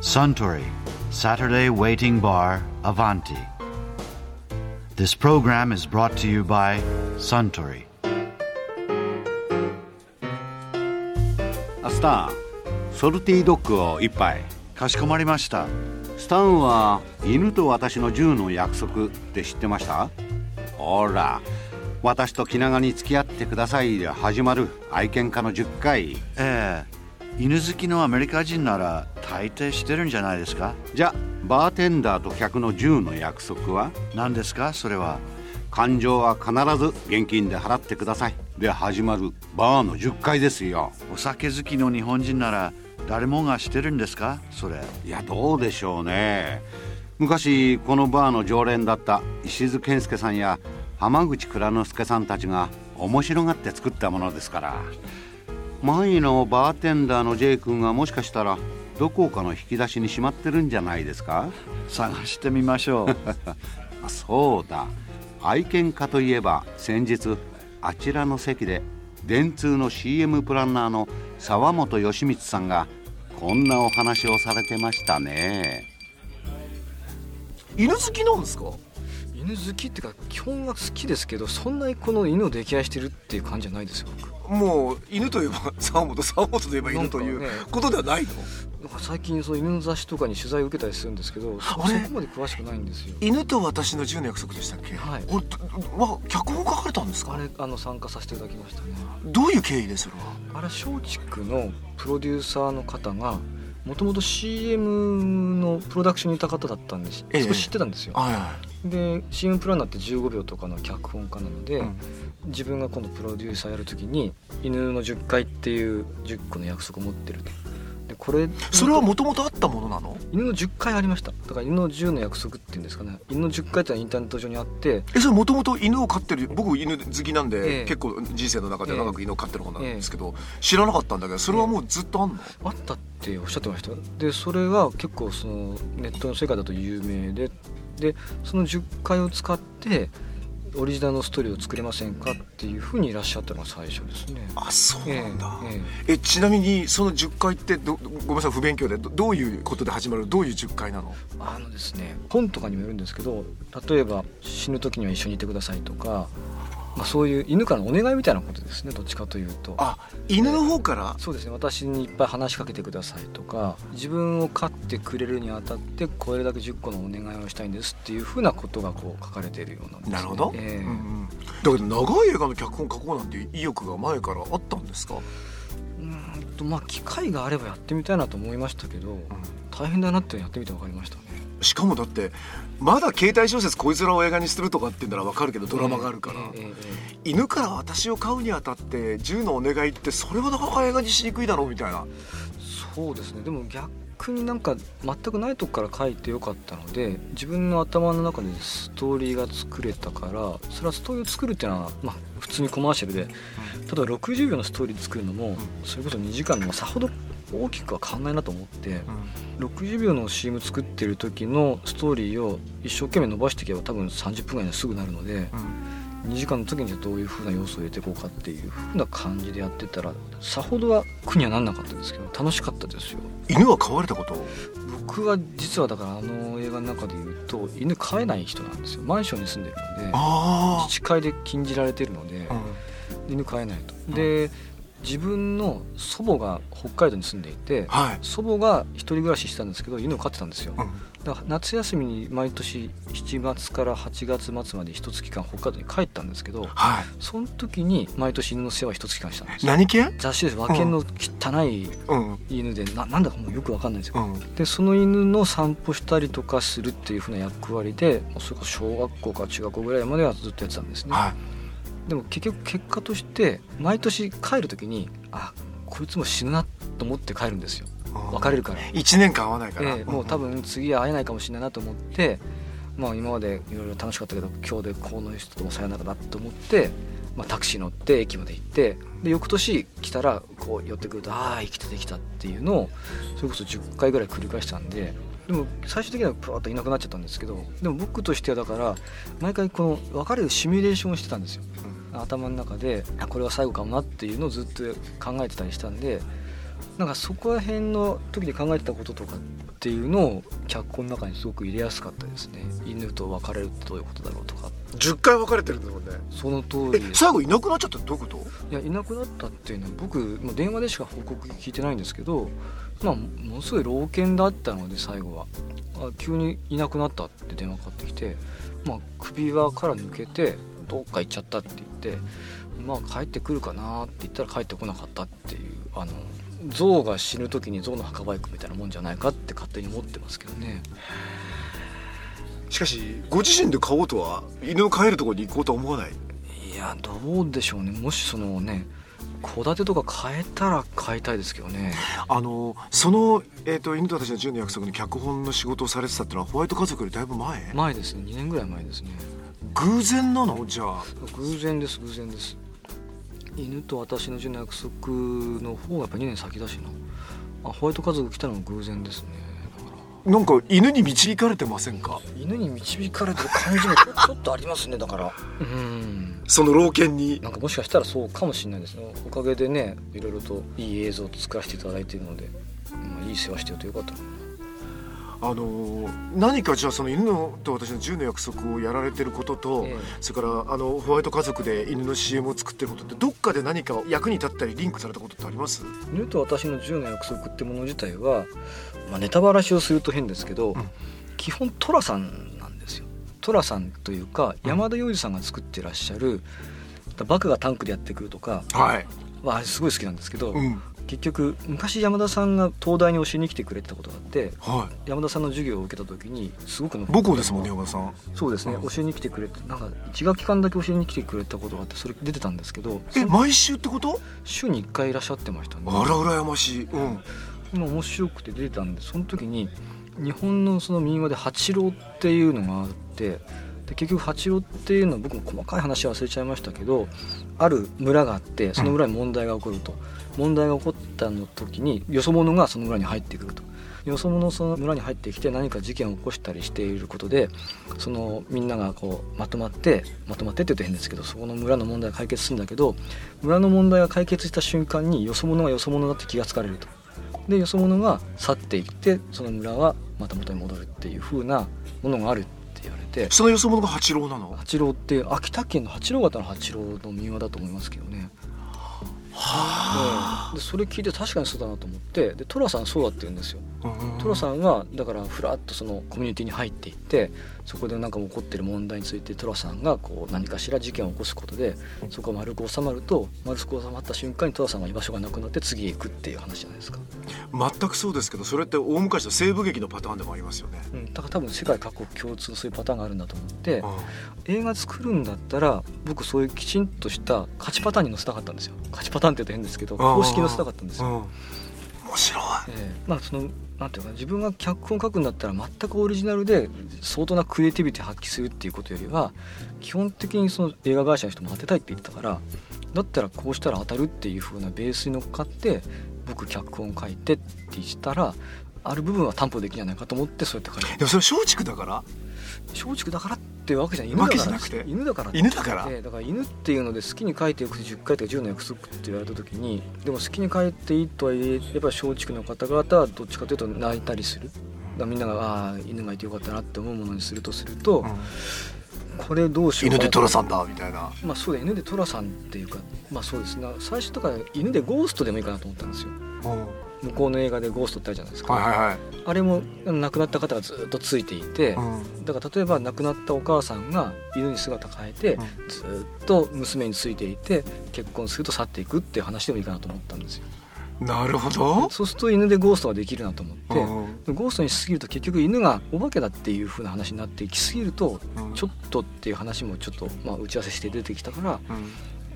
Suntory Saturday Waiting Bar Avanti. This program is brought to you by Suntory. アスタンソルティードッグを一杯かしこまりました。スタンは犬と私の10の約束って知ってましたほら私と気長に付き合ってくださいで始まる愛犬家の10回ええ犬好きのアメリカ人なら大抵してるんじゃないですか？じゃバーテンダーと客の10の約束は？何ですか？それは。感情は必ず現金で払ってください。で始まるバーの10回ですよ。お酒好きの日本人なら誰もがしてるんですか？それ。いやどうでしょうね。昔このバーの常連だった石津健介さんや浜口蔵之介さんたちが面白がって作ったものですから前のバーテンダーの J 君がもしかしたらどこかの引き出しにしまってるんじゃないですか？探してみましょう。あ そうだ。愛犬家といえば先日あちらの席で電通の CM プランナーの沢本義光さんがこんなお話をされてましたね。犬好きなんですか？犬好きっていうか基本は好きですけどそんなにこの犬を溺愛してるっていう感じじゃないですよ僕。もう犬といえば沢本沢本といえば犬というねことではないの？なんか最近そう犬の雑誌とかに取材を受けたりするんですけどそそこあれまで詳しくないんですよ。犬と私の10の約束でしたっけ？はい。俺どわ脚本書かれたんですか？あれあの参加させていただきましたね。どういう経緯でそれは？あれ松竹のプロデューサーの方がもともと CM のプロダクションにいた方だったんです、ええ。少し知ってたんですよ。はいはで CM プランナーって15秒とかの脚本家なので、うん。自分が今度プロデューサーやるときに犬の10回っていう10個の約束を持ってると。でこれいそれはもともとあったものなの？犬の10回ありました。だから犬の10の約束っていうんですかね。犬の10回ってのはインターネット上にあってえそれもともと犬を飼ってる僕犬好きなんで、ええ。結構人生の中で長く犬を飼ってる方なんですけど、知らなかったんだけどそれはもうずっとあんの、あったっておっしゃってました。でそれが結構そのネットの世界だと有名ででその10回を使ってオリジナルのストーリーを作れませんかっていうふうにいらっしゃったのが最初ですね。あそうなんだ、えええちなみにその10回ってどごめんなさい不勉強でどどういうことで始まるどういう10回なの？あのですね本とかにもよるんですけど例えば死ぬ時には一緒にいてくださいとか、まあ、そういう犬からのお願いみたいなことですねどっちかというと。あ犬の方から？そうですね。私にいっぱい話しかけてくださいとか自分を飼ってくれるにあたってこれだけ10個のお願いをしたいんですっていうふうなことがこう書かれているようなんです、ね、なるほど、ええ。うんうん、だけど長い映画の脚本書こうなんて意欲が前からあったんですか、うーんとまあ機会があればやってみたいなと思いましたけど大変だなってやってみて分かりましたねしかもだってまだ携帯小説こいつらを映画にするとかって言うなら分かるけどドラマがあるから、犬から私を飼うにあたって銃のお願いってそれはなかなか映画にしにくいだろうみたいな。えそうですね。でも逆になんか全くないとこから書いてよかったので自分の頭の中でストーリーが作れたからそれはストーリーを作るっていうのは、まあ、普通にコマーシャルで例えば60秒のストーリー作るのもそれこそ2時間のさほど大きくは変わんないなと思って60秒の CM 作ってる時のストーリーを一生懸命伸ばしていけば多分30分ぐらいにはすぐなるので2時間の時にどういう風な要素を入れていこうかっていう風な感じでやってたらさほどは苦にはなんなかったですけど楽しかったですよ。犬は飼われたこと？僕は実はだからあの映画の中で言うと犬飼えない人なんですよ。マンションに住んでるのであ自治会で禁じられてるのであ、犬飼えないと。で自分の祖母が北海道に住んでいてはい、祖母が一人暮らししてたんですけど犬を飼ってたんですよ。うん。だから夏休みに毎年7月から8月末まで一月間北海道に帰ったんですけどはい。その時に毎年犬の世話一月間したんですよ。何犬？雑誌です。和犬の汚いうん。犬でななんだかもうよくわかんないんですよ。うん。でその犬の散歩したりとかするっていう風な役割でそれこそ小学校か中学校ぐらいまではずっとやってたんですね。はいでも結局結果として毎年帰る時にあこいつも死ぬなと思って帰るんですよ。別れるから。1年間会わないから、ええもう多分次は会えないかもしれないなと思って、まあ、今までいろいろ楽しかったけど今日でこの人ともさよならだと思って、まあ、タクシー乗って駅まで行ってで翌年来たらこう寄ってくるとああ生きてできたっていうのをそれこそ10回ぐらい繰り返したんででも最終的にはプワッといなくなっちゃったんですけどでも僕としてはだから毎回この別れるシミュレーションをしてたんですよ頭の中であこれは最後かもなっていうのをずっと考えてたりしたんでなんかそこら辺の時に考えてたこととかっていうのを脚本の中にすごく入れやすかったですね。犬と別れるってどういうことだろうとか。10回別れてるんだもんね。その通えり最後いなくなっちゃった？ってどういうこと？いやいなくなったっていうのは僕もう電話でしか報告聞いてないんですけどまあものすごい老犬だったので最後は。あ急にいなくなったって電話かかってきて、まあ、首輪から抜けてどっか行っちゃったって言ってまあ帰ってくるかなって言ったら帰ってこなかったっていうあの象が死ぬ時に象の墓場行くみたいなもんじゃないかって勝手に思ってますけどね。しかしご自身で飼おうとは犬を飼えるところに行こうとは思わない？いやどうでしょうね。もしそのね戸建てとか変えたら買いたいですけどね。あのその、えーと「犬と私の10の約束」の脚本の仕事をされてたってのはホワイト家族よりだいぶ前？前ですね。2年ぐらい前ですね偶然なの？じゃあ。偶然です偶然です。犬と私の10の約束の方がやっぱ2年先だしな。あホワイト家族来たのも偶然ですね。だから。なんか犬に導かれてませんか？犬に導かれてる感じも ちょっとありますねだから。うん。その老犬に。なんかもしかしたらそうかもしれないですね。おかげでねいろいろといい映像を作らせていただいているので、まあ、いい世話してよとよかった。なあの何かじゃあその犬と私の10の約束をやられてることと、ええ。それからあのホワイト家族で犬の CM を作ってることってどっかで何か役に立ったりリンクされたことってあります？犬と私の10の約束ってもの自体は、まあ、ネタバラシをすると変ですけど、ん。基本寅さんなんですよ。寅さんというかうん。山田洋次さんが作ってらっしゃる「バクがタンクでやってくる」とかはい、はあれすごい好きなんですけど、うん結局昔山田さんが東大に教えに来てくれてたことがあってはい、山田さんの授業を受けた時にすごく母校ですもんね山田さん。そうですねうん教えに来てくれてなんか1学期間だけ教えに来てくれたことがあってそれ出てたんですけどえ毎週ってこと？週に1回いらっしゃってましたね。あら羨ましい。うん。まあ面白くて出てたんでその時に日本のその民話で八郎っていうのがあってで結局八郎っていうのは僕も細かい話は忘れちゃいましたけどある村があってその村に問題が起こると、問題が起こったの時によそ者がその村に入ってくると。よそ者その村に入ってきて何か事件を起こしたりしていることでそのみんながこうまとまってまとまってって言うと変ですけどそこの村の問題が解決するんだけど村の問題が解決した瞬間によそ者がよそ者だって気がつかれると。でよそ者が去っていってその村はまた元に戻るっていう風なものがある。って言われて。そのよそ者が八郎なの？八郎って秋田県の八郎型の八郎の民話だと思いますけどね。ででそれ聞いて確かにそうだなと思ってで寅さんそうだって言うんですよ。寅さんがだからふらっとそのコミュニティに入っていってそこでなんか起こってる問題について寅さんがこう何かしら事件を起こすことでそこが丸く収まると丸く収まった瞬間に寅さんが居場所がなくなって次へ行くっていう話じゃないですか、全くそうですけどそれって大昔の西部劇のパターンでもありますよね。うん、だから多分世界各国共通のそういうパターンがあるんだと思ってうん。映画作るんだったら僕そういうきちんとした勝ちパターンに載せたかったんですよ。勝ちパターンって言うと変ですけど公式に載せたかったんですよ。うん面白い。ええ。まあそのなんていうかな自分が脚本書くんだったら全くオリジナルで相当なクリエイティビティ発揮するっていうことよりは基本的にその映画会社の人も当てたいって言ってたからだったらこうしたら当たるっていう風なベースに乗っかって僕脚本書いてって言ったらある部分は担保できるんじゃないかと思ってそうやって書いてでもそれ松竹だから？松竹だからってわけじゃ犬わだから。犬だから犬だから。ええだから犬っていうので好きに書いてよくて10回とか10の約束って言われた時にでも好きに書いていいとはいえやっぱり松竹の方々はどっちかというと泣いたりする。だみんながああ犬がいてよかったなって思うものにするとすると、これどうしよう犬で寅さんだみたいな。まあそうだ犬で寅さんっていうかまあそうです。ね最初とか犬でゴーストでもいいかなと思ったんですよ。うん向こうの映画でゴーストってあるじゃないですか、はいはいはい。あれも亡くなった方がずっとついていて、うん。だから例えば亡くなったお母さんが犬に姿変えて、うん。ずっと娘についていて結婚すると去っていくっていう話でもいいかなと思ったんですよ。なるほど。そうすると犬でゴーストができるなと思って、うんゴーストにしすぎると結局犬がお化けだっていう風な話になっていきすぎるとうん。ちょっとっていう話もちょっと、まあ、打ち合わせして出てきたから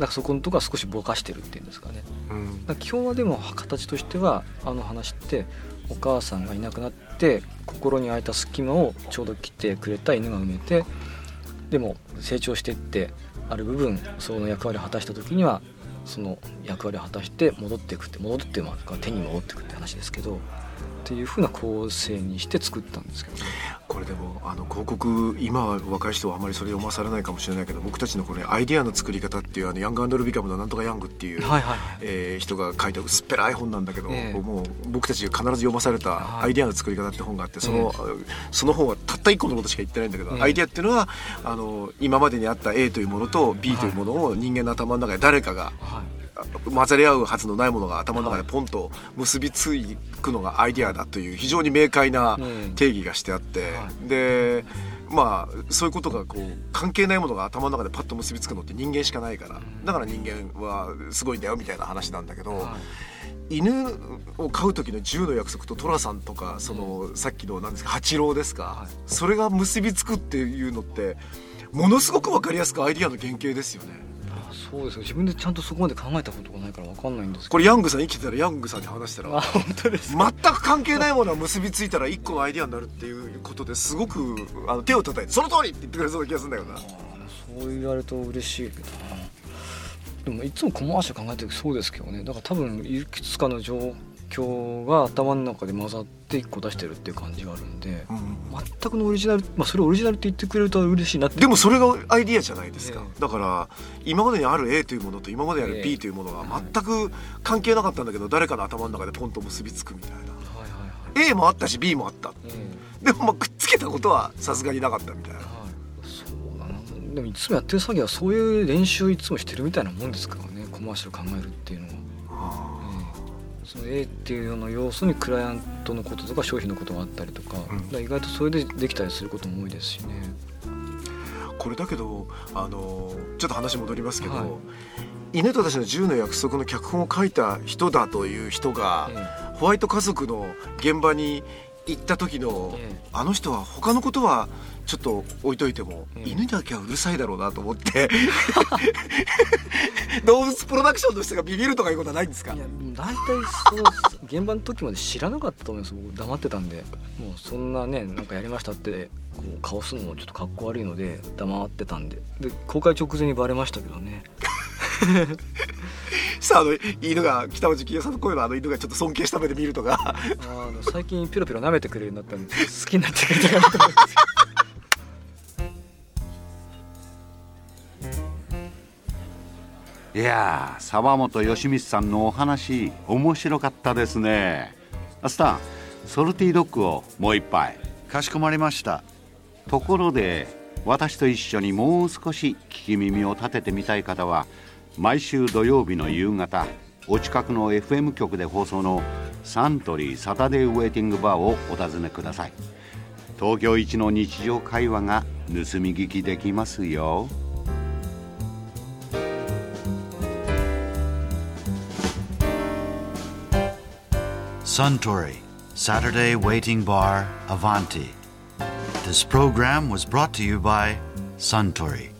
だかうんらそこのとこは少しぼかしてるっていうんですかね。うん。基本はでも形としてはあの話ってお母さんがいなくなって心に空いた隙間をちょうど切ってくれた犬が埋めてでも成長していってある部分その役割を果たした時にはその役割を果たして戻っていくって戻るっていうのは手に戻っていくって話ですけどっていう風な構成にして作ったんですけどねこれでもあの広告今は若い人はあまりそれ読まされないかもしれないけど僕たちのこれアイデアの作り方っていうあのヤングアンドルビカムのなんとかヤングっていう、はいはいえー人が書いた薄っぺらい本なんだけど、ええ。もう僕たちが必ず読まされたはい。アイデアの作り方って本があってその,、その本はたった一個のことしか言ってないんだけど、ええ。アイデアっていうのはあの今までにあった A というものと B というものを人間の頭の中で誰かがはい混ざり合うはずのないものが頭の中でポンと結びつくのがアイデアだという非常に明快なうん。定義がしてあって、はでまあそういうことがこう関係ないものが頭の中でパッと結びつくのって人間しかないから。だから人間はすごいんだよみたいな話なんだけど、はい。犬を飼う時の10の約束と寅さんとかそのさっきの何ですか八郎ですか、はい。それが結びつくっていうのってものすごく分かりやすくアイディアの原型ですよね。あそうですよ。自分でちゃんとそこまで考えたことがないから分かんないんですけど。これヤングさん生きてたらヤングさんに話したらあ本当です全く関係ないものが結びついたら一個のアイディアになるっていうことですごくあの手を叩いてその通りって言ってくれそうな気がするんだよな。そう言われると嬉しいけどな。でもいつもコマーシャル考えてる時そうですけどね。だから多分いくつかの状況が頭の中で混ざって1個出してるっていう感じがあるんで、全くのオリジナル、まあ、それをオリジナルって言ってくれると嬉しいなって。でもそれがアイディアじゃないですか、ええ。だから今までにある A というものと今までにあるええ。B というものが全く関係なかったんだけど誰かの頭の中でポンと結びつくみたいな。はいはいはい。A もあったし B もあった。えでもまあくっつけたことはさすがになかったみたいな。そうだな。でもいつもやってる作業はそういう練習をいつもしてるみたいなもんですからね。コマーシャル考えるっていうのは、ええその A っていうような要素にクライアントのこととか商品のことがあったりとか,、うん。意外とそれでできたりすることも多いですしね。これだけどあのちょっと話戻りますけど、はい。犬と私の10の約束の脚本を書いた人だという人が、え。ホワイト家族の現場に行った時の、ええ。あの人は他のことはちょっと置いといても、ええ。犬だけはうるさいだろうなと思って 動物プロダクションの人がビビるとかいうことはないんですか？いや大体その現場の時まで知らなかったと思います。僕黙ってたんで。もうそんなねなんかやりましたってこう顔するのもちょっとかっこ悪いので黙ってたんで。で公開直前にバレましたけどね さああの犬が北内清さんの声のあの犬がちょっと尊敬した目で見るとか。あの最近ピロピロ舐めてくれるようになったんで好きになってくれたかなと思います いやー沢本義光さんのお話面白かったですね。アスタンソルティドッグをもう一杯。かしこまりました。ところで私と一緒にもう少し聞き耳を立ててみたい方は毎週土曜日の夕方お近くの FM 局で放送のサントリーサタデーウェイティングバーをお尋ねください。東京一の日常会話が盗み聞きできますよ。サントリーサタデーウェイティングバーアヴァンティ This program was brought to you by サントリー